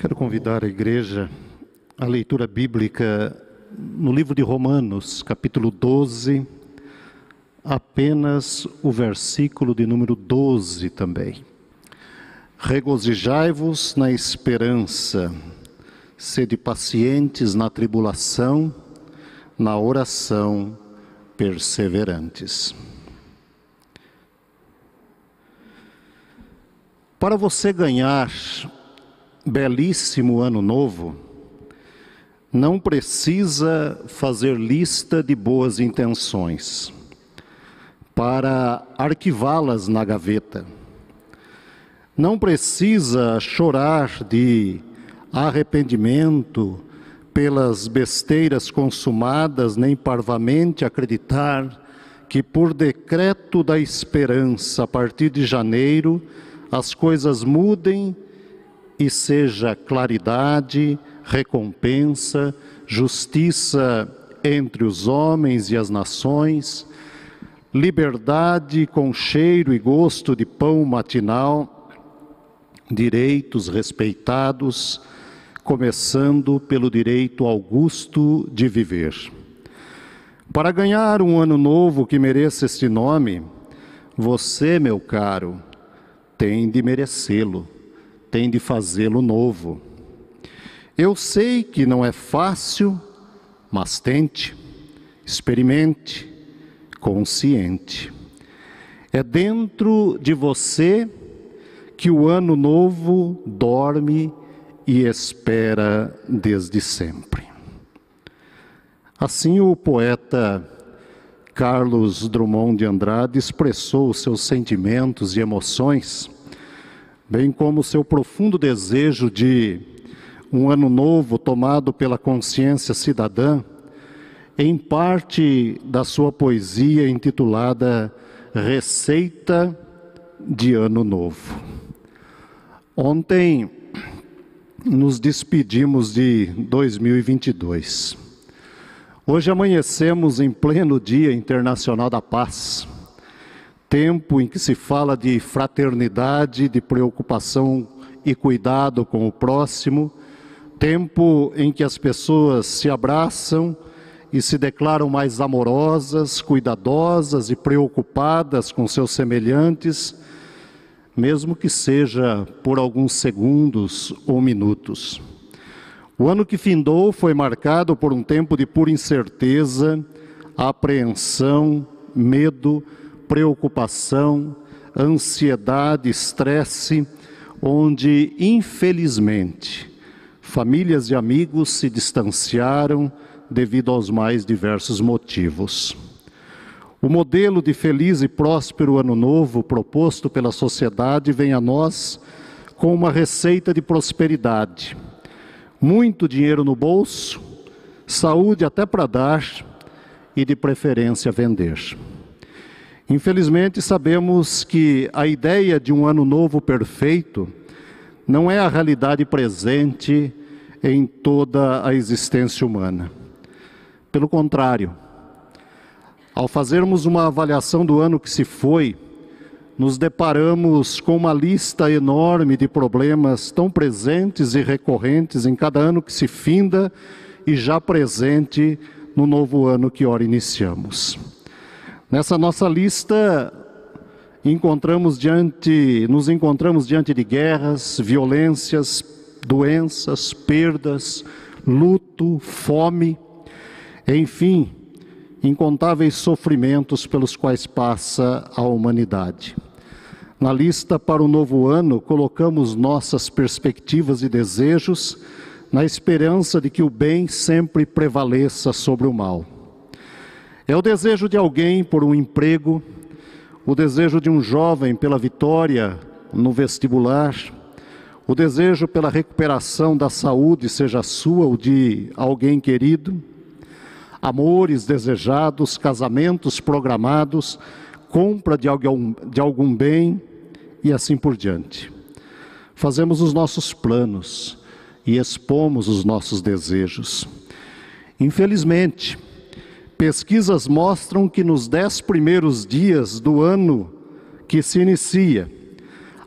Quero convidar a igreja à leitura bíblica no livro de Romanos, capítulo 12, apenas o versículo de número 12 também. Regozijai-vos na esperança, sede pacientes na tribulação, na oração perseverantes. Para você ganhar belíssimo ano novo, não precisa fazer lista de boas intenções para arquivá-las na gaveta. Não precisa chorar de arrependimento pelas besteiras consumadas, nem parvamente acreditar que, por decreto da esperança, a partir de janeiro, as coisas mudem e seja claridade, recompensa, justiça entre os homens e as nações, liberdade com cheiro e gosto de pão matinal, direitos respeitados, começando pelo direito augusto de viver. Para ganhar um ano novo que mereça este nome, você, meu caro, tem de merecê-lo tem de fazê-lo novo. Eu sei que não é fácil, mas tente, experimente, consciente. É dentro de você que o ano novo dorme e espera desde sempre. Assim, o poeta Carlos Drummond de Andrade expressou seus sentimentos e emoções bem como seu profundo desejo de um ano novo tomado pela consciência cidadã, em parte da sua poesia intitulada Receita de Ano Novo. Ontem nos despedimos de 2022. Hoje amanhecemos em pleno Dia Internacional da Paz tempo em que se fala de fraternidade, de preocupação e cuidado com o próximo, tempo em que as pessoas se abraçam e se declaram mais amorosas, cuidadosas e preocupadas com seus semelhantes, mesmo que seja por alguns segundos ou minutos. O ano que findou foi marcado por um tempo de pura incerteza, apreensão, medo, preocupação, ansiedade, estresse, onde, infelizmente, famílias e amigos se distanciaram devido aos mais diversos motivos. O modelo de feliz e próspero ano novo proposto pela sociedade vem a nós com uma receita de prosperidade. Muito dinheiro no bolso, saúde até para dar e de preferência vender. Infelizmente, sabemos que a ideia de um ano novo perfeito não é a realidade presente em toda a existência humana. Pelo contrário, ao fazermos uma avaliação do ano que se foi, nos deparamos com uma lista enorme de problemas tão presentes e recorrentes em cada ano que se finda e já presente no novo ano que ora iniciamos. Nessa nossa lista, encontramos diante, nos encontramos diante de guerras, violências, doenças, perdas, luto, fome, enfim, incontáveis sofrimentos pelos quais passa a humanidade. Na lista para o novo ano, colocamos nossas perspectivas e desejos na esperança de que o bem sempre prevaleça sobre o mal. É o desejo de alguém por um emprego, o desejo de um jovem pela vitória no vestibular, o desejo pela recuperação da saúde, seja sua ou de alguém querido, amores desejados, casamentos programados, compra de algum, de algum bem e assim por diante. Fazemos os nossos planos e expomos os nossos desejos. Infelizmente, Pesquisas mostram que nos dez primeiros dias do ano que se inicia,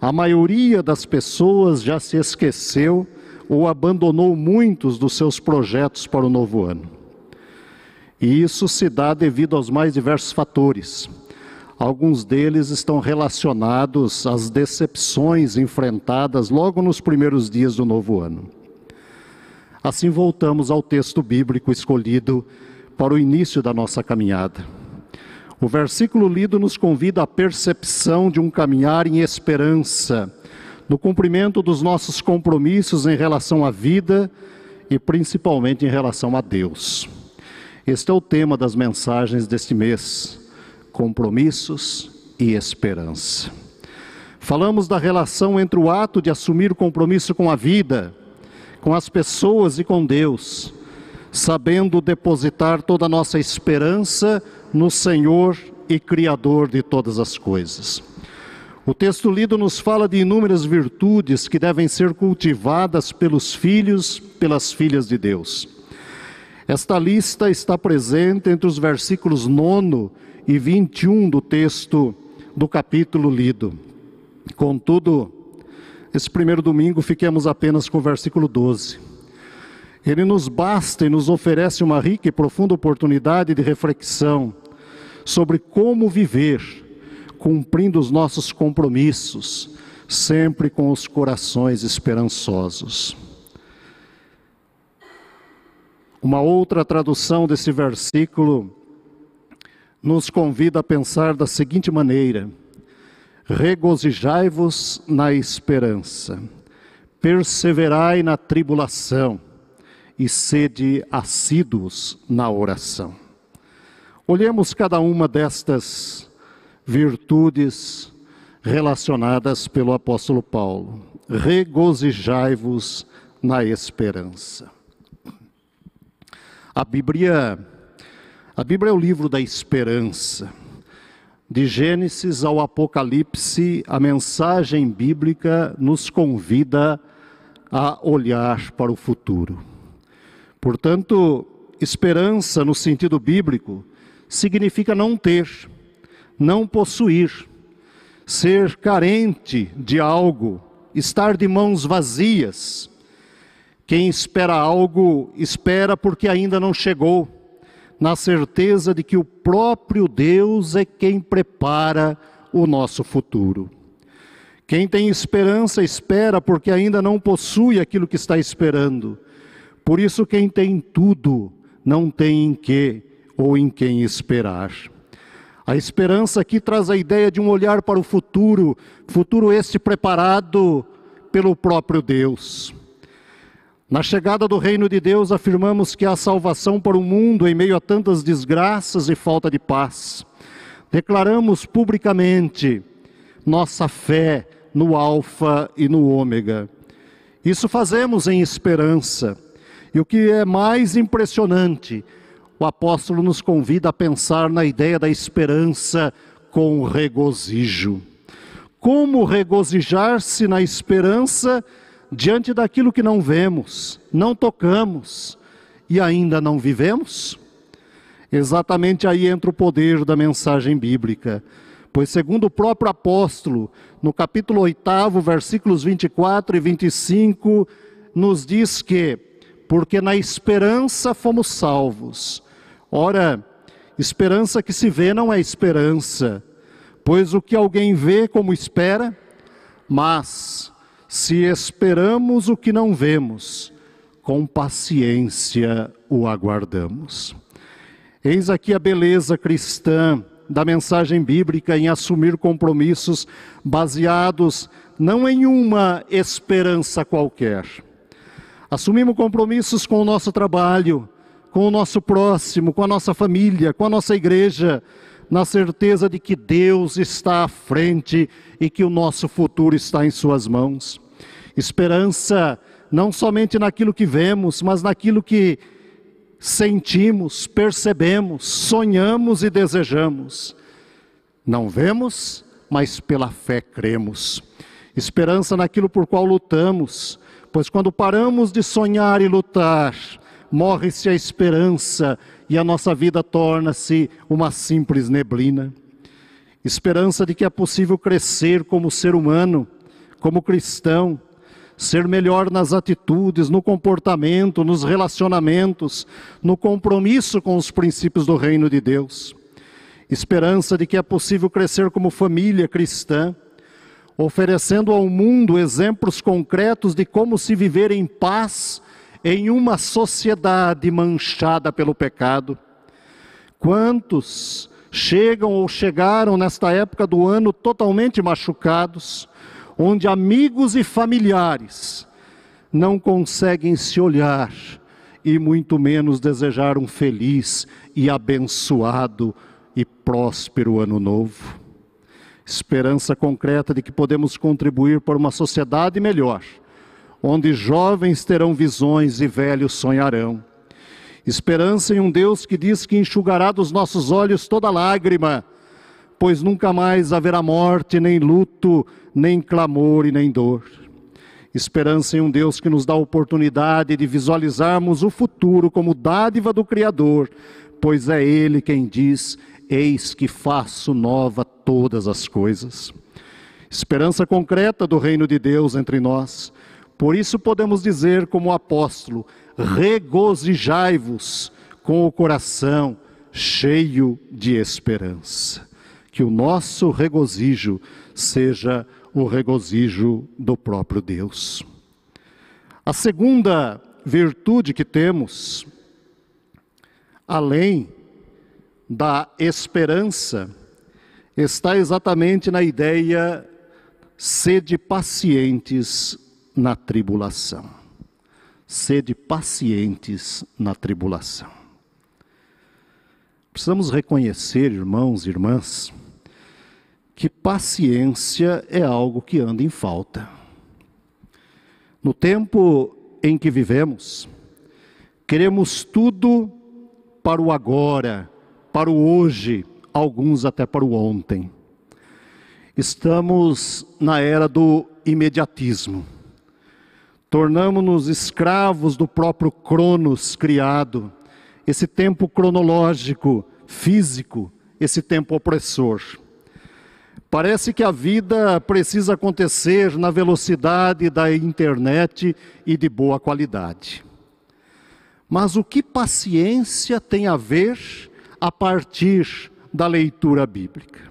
a maioria das pessoas já se esqueceu ou abandonou muitos dos seus projetos para o novo ano. E isso se dá devido aos mais diversos fatores. Alguns deles estão relacionados às decepções enfrentadas logo nos primeiros dias do novo ano. Assim, voltamos ao texto bíblico escolhido para o início da nossa caminhada. O versículo lido nos convida à percepção de um caminhar em esperança no cumprimento dos nossos compromissos em relação à vida e principalmente em relação a Deus. Este é o tema das mensagens deste mês: compromissos e esperança. Falamos da relação entre o ato de assumir o compromisso com a vida, com as pessoas e com Deus, sabendo depositar toda a nossa esperança no Senhor e Criador de todas as coisas. O texto lido nos fala de inúmeras virtudes que devem ser cultivadas pelos filhos, pelas filhas de Deus. Esta lista está presente entre os versículos 9 e 21 do texto do capítulo lido. Contudo, esse primeiro domingo fiquemos apenas com o versículo 12. Ele nos basta e nos oferece uma rica e profunda oportunidade de reflexão sobre como viver cumprindo os nossos compromissos, sempre com os corações esperançosos. Uma outra tradução desse versículo nos convida a pensar da seguinte maneira: regozijai-vos na esperança, perseverai na tribulação e sede assíduos na oração. Olhemos cada uma destas virtudes relacionadas pelo apóstolo Paulo. Regozijai-vos na esperança. A Bíblia, a Bíblia é o livro da esperança. De Gênesis ao Apocalipse, a mensagem bíblica nos convida a olhar para o futuro. Portanto, esperança no sentido bíblico significa não ter não possuir, ser carente de algo, estar de mãos vazias. Quem espera algo, espera porque ainda não chegou, na certeza de que o próprio Deus é quem prepara o nosso futuro. Quem tem esperança, espera porque ainda não possui aquilo que está esperando. Por isso, quem tem tudo, não tem em que ou em quem esperar. A esperança aqui traz a ideia de um olhar para o futuro, futuro este preparado pelo próprio Deus. Na chegada do reino de Deus, afirmamos que há salvação para o mundo em meio a tantas desgraças e falta de paz. Declaramos publicamente nossa fé no Alfa e no Ômega. Isso fazemos em esperança. E o que é mais impressionante, o apóstolo nos convida a pensar na ideia da esperança com regozijo. Como regozijar-se na esperança diante daquilo que não vemos, não tocamos e ainda não vivemos? Exatamente aí entra o poder da mensagem bíblica. Pois, segundo o próprio apóstolo, no capítulo 8, versículos 24 e 25, nos diz que, porque na esperança fomos salvos, Ora, esperança que se vê não é esperança, pois o que alguém vê como espera, mas se esperamos o que não vemos, com paciência o aguardamos. Eis aqui a beleza cristã da mensagem bíblica em assumir compromissos baseados não em uma esperança qualquer. Assumimos compromissos com o nosso trabalho, com o nosso próximo, com a nossa família, com a nossa igreja, na certeza de que Deus está à frente e que o nosso futuro está em Suas mãos. Esperança não somente naquilo que vemos, mas naquilo que sentimos, percebemos, sonhamos e desejamos. Não vemos, mas pela fé cremos. Esperança naquilo por qual lutamos, pois quando paramos de sonhar e lutar, morre-se a esperança e a nossa vida torna-se uma simples neblina. Esperança de que é possível crescer como ser humano, como cristão, ser melhor nas atitudes, no comportamento, nos relacionamentos, no compromisso com os princípios do reino de Deus. Esperança de que é possível crescer como família cristã, oferecendo ao mundo exemplos concretos de como se viver em paz em uma sociedade manchada pelo pecado. Quantos chegam ou chegaram nesta época do ano totalmente machucados, onde amigos e familiares não conseguem se olhar e muito menos desejar um feliz e abençoado e próspero ano novo. Esperança concreta de que podemos contribuir para uma sociedade melhor, onde jovens terão visões e velhos sonharão Esperança em um Deus que diz que enxugará dos nossos olhos toda lágrima, pois nunca mais haverá morte, nem luto, nem clamor e nem dor. Esperança em um Deus que nos dá a oportunidade de visualizarmos o futuro como dádiva do Criador, pois é Ele quem diz: Eis que faço nova todas as coisas. Esperança concreta do reino de Deus entre nós. Por isso podemos dizer, como apóstolo: regozijai-vos com o coração cheio de esperança. Que o nosso regozijo seja o regozijo do próprio Deus. A segunda virtude que temos, além da esperança, está exatamente na ideia sede pacientes na tribulação sede pacientes na tribulação. Precisamos reconhecer, irmãos e irmãs, que paciência é algo que anda em falta. No tempo em que vivemos, queremos tudo para o agora, para o hoje, alguns até para o ontem. Estamos na era do imediatismo tornamos-nos escravos do próprio Cronos criado, esse tempo cronológico, físico, esse tempo opressor. Parece que a vida precisa acontecer na velocidade da internet e de boa qualidade. Mas o que paciência tem a ver a partir da leitura bíblica?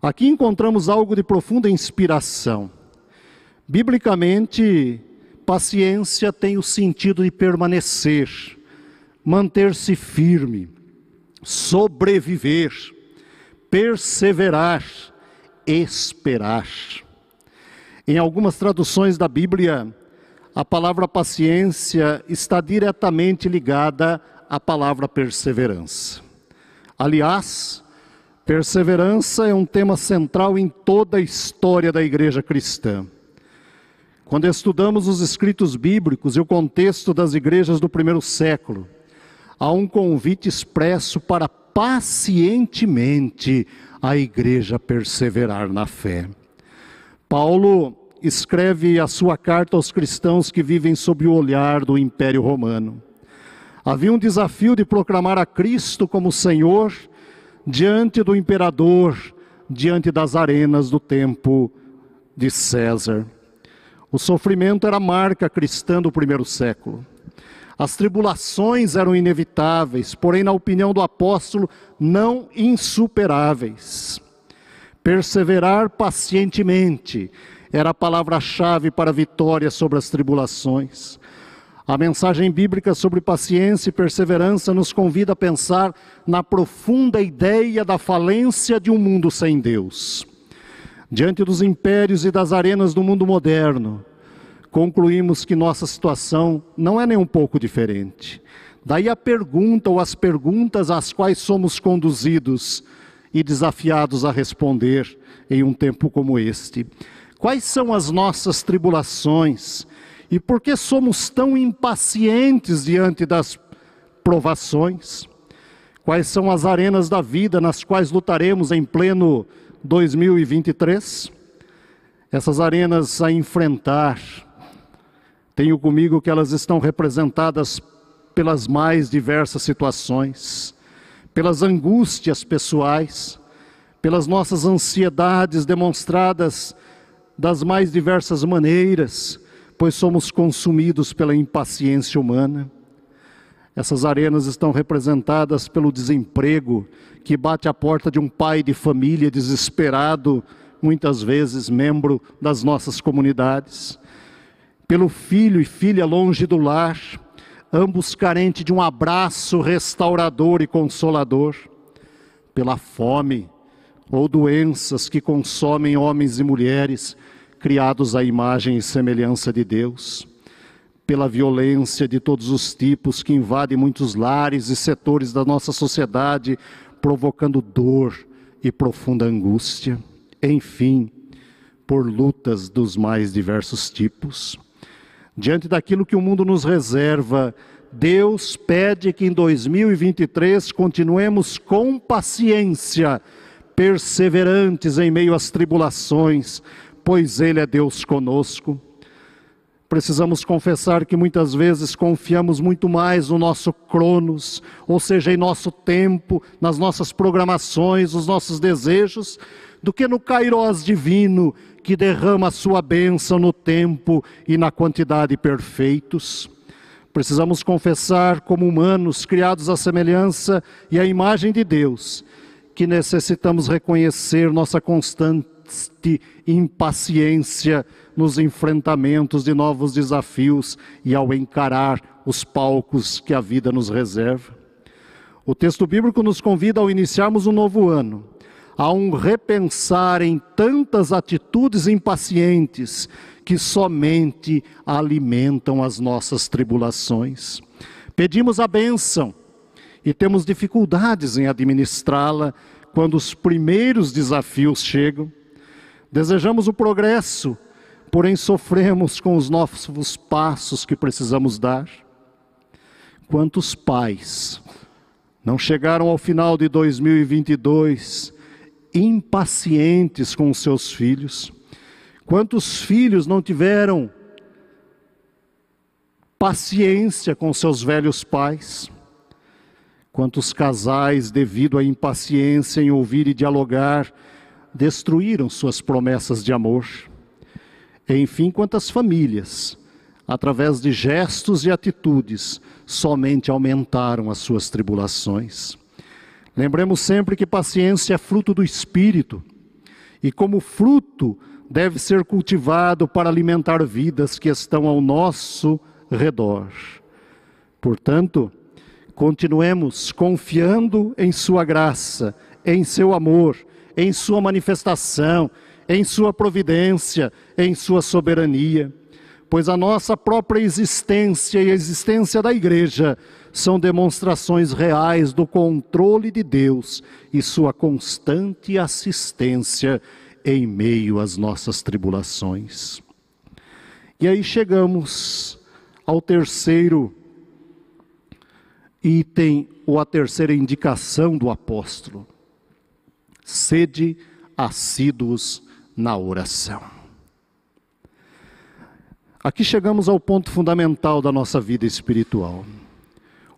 Aqui encontramos algo de profunda inspiração. Biblicamente, Paciência tem o sentido de permanecer, manter-se firme, sobreviver, perseverar, esperar. Em algumas traduções da Bíblia, a palavra paciência está diretamente ligada à palavra perseverança. Aliás, perseverança é um tema central em toda a história da igreja cristã. Quando estudamos os escritos bíblicos e o contexto das igrejas do primeiro século, há um convite expresso para pacientemente a igreja perseverar na fé. Paulo escreve a sua carta aos cristãos que vivem sob o olhar do Império Romano. Havia um desafio de proclamar a Cristo como Senhor diante do imperador, diante das arenas do tempo de César. O sofrimento era marca cristã do primeiro século. As tribulações eram inevitáveis, porém, na opinião do apóstolo, não insuperáveis. Perseverar pacientemente era a palavra-chave para a vitória sobre as tribulações. A mensagem bíblica sobre paciência e perseverança nos convida a pensar na profunda ideia da falência de um mundo sem Deus. Diante dos impérios e das arenas do mundo moderno, concluímos que nossa situação não é nem um pouco diferente. Daí a pergunta ou as perguntas às quais somos conduzidos e desafiados a responder em um tempo como este. Quais são as nossas tribulações e por que somos tão impacientes diante das provações? Quais são as arenas da vida nas quais lutaremos em pleno 2023, essas arenas a enfrentar, tenho comigo que elas estão representadas pelas mais diversas situações, pelas angústias pessoais, pelas nossas ansiedades demonstradas das mais diversas maneiras, pois somos consumidos pela impaciência humana. Essas arenas estão representadas pelo desemprego que bate à porta de um pai de família desesperado, muitas vezes membro das nossas comunidades, pelo filho e filha longe do lar, ambos carentes de um abraço restaurador e consolador, pela fome ou doenças que consomem homens e mulheres criados à imagem e semelhança de Deus, pela violência de todos os tipos que invade muitos lares e setores da nossa sociedade, provocando dor e profunda angústia, enfim, por lutas dos mais diversos tipos. Diante daquilo que o mundo nos reserva, Deus pede que em 2023 continuemos com paciência, perseverantes em meio às tribulações, pois Ele é Deus conosco. Precisamos confessar que muitas vezes confiamos muito mais no nosso cronos, ou seja, em nosso tempo, nas nossas programações, nos nossos desejos, do que no Kairos divino, que derrama a sua bênção no tempo e na quantidade perfeitos. Precisamos confessar, como humanos criados à semelhança e à imagem de Deus, que necessitamos reconhecer nossa constante impaciência nos enfrentamentos de novos desafios e ao encarar os palcos que a vida nos reserva. O texto bíblico nos convida ao iniciarmos um novo ano, a um repensar em tantas atitudes impacientes que somente alimentam as nossas tribulações. Pedimos a bênção e temos dificuldades em administrá-la quando os primeiros desafios chegam. Desejamos o progresso, porém sofremos com os novos passos que precisamos dar. Quantos pais não chegaram ao final de 2022 impacientes com os seus filhos? Quantos filhos não tiveram paciência com seus velhos pais? Quantos casais, devido à impaciência em ouvir e dialogar, destruíram suas promessas de amor. Enfim, quantas famílias, através de gestos e atitudes, somente aumentaram as suas tribulações. Lembremos sempre que paciência é fruto do Espírito, e como fruto deve ser cultivado para alimentar vidas que estão ao nosso redor. Portanto, continuemos confiando em Sua graça, em Seu amor em sua manifestação, em sua providência, em sua soberania. Pois a nossa própria existência e a existência da igreja são demonstrações reais do controle de Deus e sua constante assistência em meio às nossas tribulações. E aí chegamos ao terceiro item, ou a terceira indicação do apóstolo sede assíduos na oração. Aqui chegamos ao ponto fundamental da nossa vida espiritual: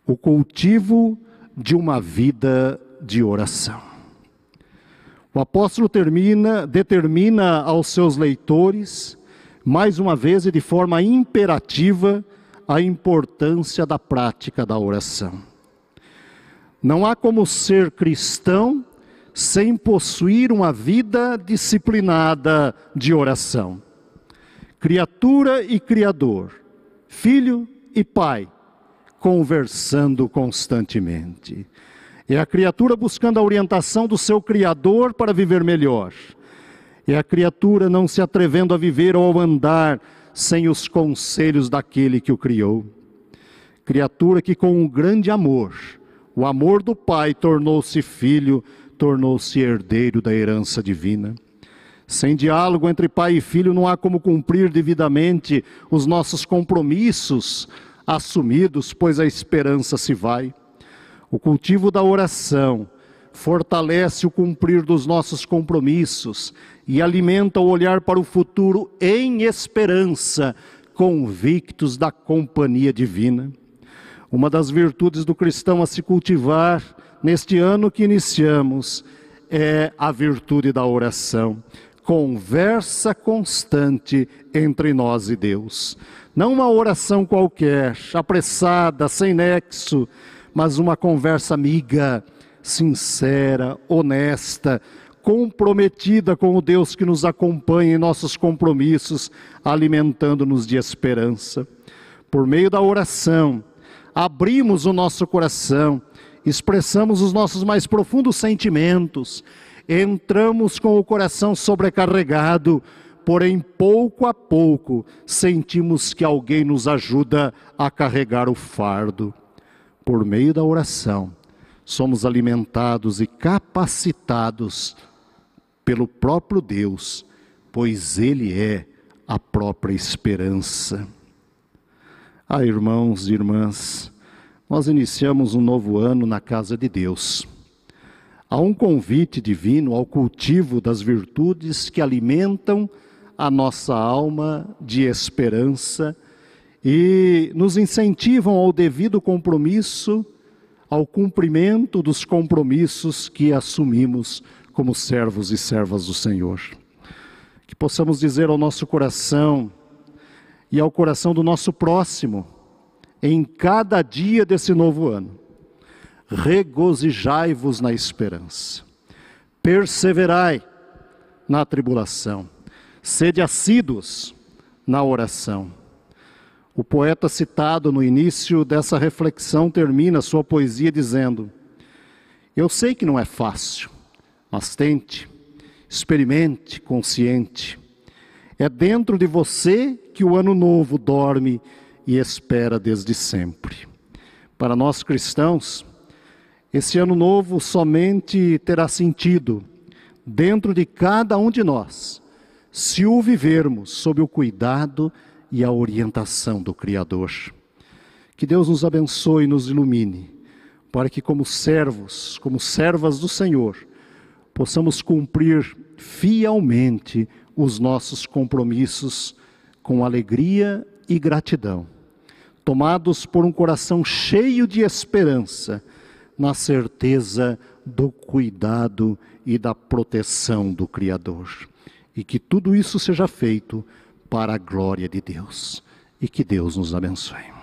o cultivo de uma vida de oração. O apóstolo termina, determina aos seus leitores, mais uma vez e de forma imperativa, a importância da prática da oração. Não há como ser cristão sem possuir uma vida disciplinada de oração. Criatura e Criador, filho e pai, conversando constantemente. É a criatura buscando a orientação do seu Criador para viver melhor. É a criatura não se atrevendo a viver ou andar sem os conselhos daquele que o criou. Criatura que, com um grande amor, o amor do Pai tornou-se filho, tornou-se herdeiro da herança divina. Sem diálogo entre pai e filho, não há como cumprir devidamente os nossos compromissos assumidos, pois a esperança se vai. O cultivo da oração fortalece o cumprir dos nossos compromissos e alimenta o olhar para o futuro em esperança, convictos da companhia divina. Uma das virtudes do cristão a se cultivar neste ano que iniciamos é a virtude da oração. conversa constante entre nós e Deus. Não uma oração qualquer, apressada, sem nexo, mas uma conversa amiga, sincera, honesta, comprometida com o Deus que nos acompanha em nossos compromissos, alimentando-nos de esperança. Por meio da oração, abrimos o nosso coração, expressamos os nossos mais profundos sentimentos, entramos com o coração sobrecarregado, porém pouco a pouco sentimos que alguém nos ajuda a carregar o fardo. Por meio da oração, somos alimentados e capacitados pelo próprio Deus, pois Ele é a própria esperança. Ah, irmãos e irmãs, nós iniciamos um novo ano na casa de Deus. Há um convite divino ao cultivo das virtudes que alimentam a nossa alma de esperança e nos incentivam ao devido compromisso, ao cumprimento dos compromissos que assumimos como servos e servas do Senhor. Que possamos dizer ao nosso coração e ao coração do nosso próximo, em cada dia desse novo ano, regozijai-vos na esperança, perseverai na tribulação, sede assíduos na oração. O poeta citado no início dessa reflexão termina sua poesia dizendo: Eu sei que não é fácil, mas tente, experimente consciente. É dentro de você que o ano novo dorme e espera desde sempre. Para nós cristãos, esse ano novo somente terá sentido dentro de cada um de nós, se o vivermos sob o cuidado e a orientação do Criador. Que Deus nos abençoe e nos ilumine, para que, como servos, como servas do Senhor, possamos cumprir fielmente os nossos compromissos com alegria e gratidão, tomados por um coração cheio de esperança na certeza do cuidado e da proteção do Criador. E que tudo isso seja feito para a glória de Deus. E que Deus nos abençoe.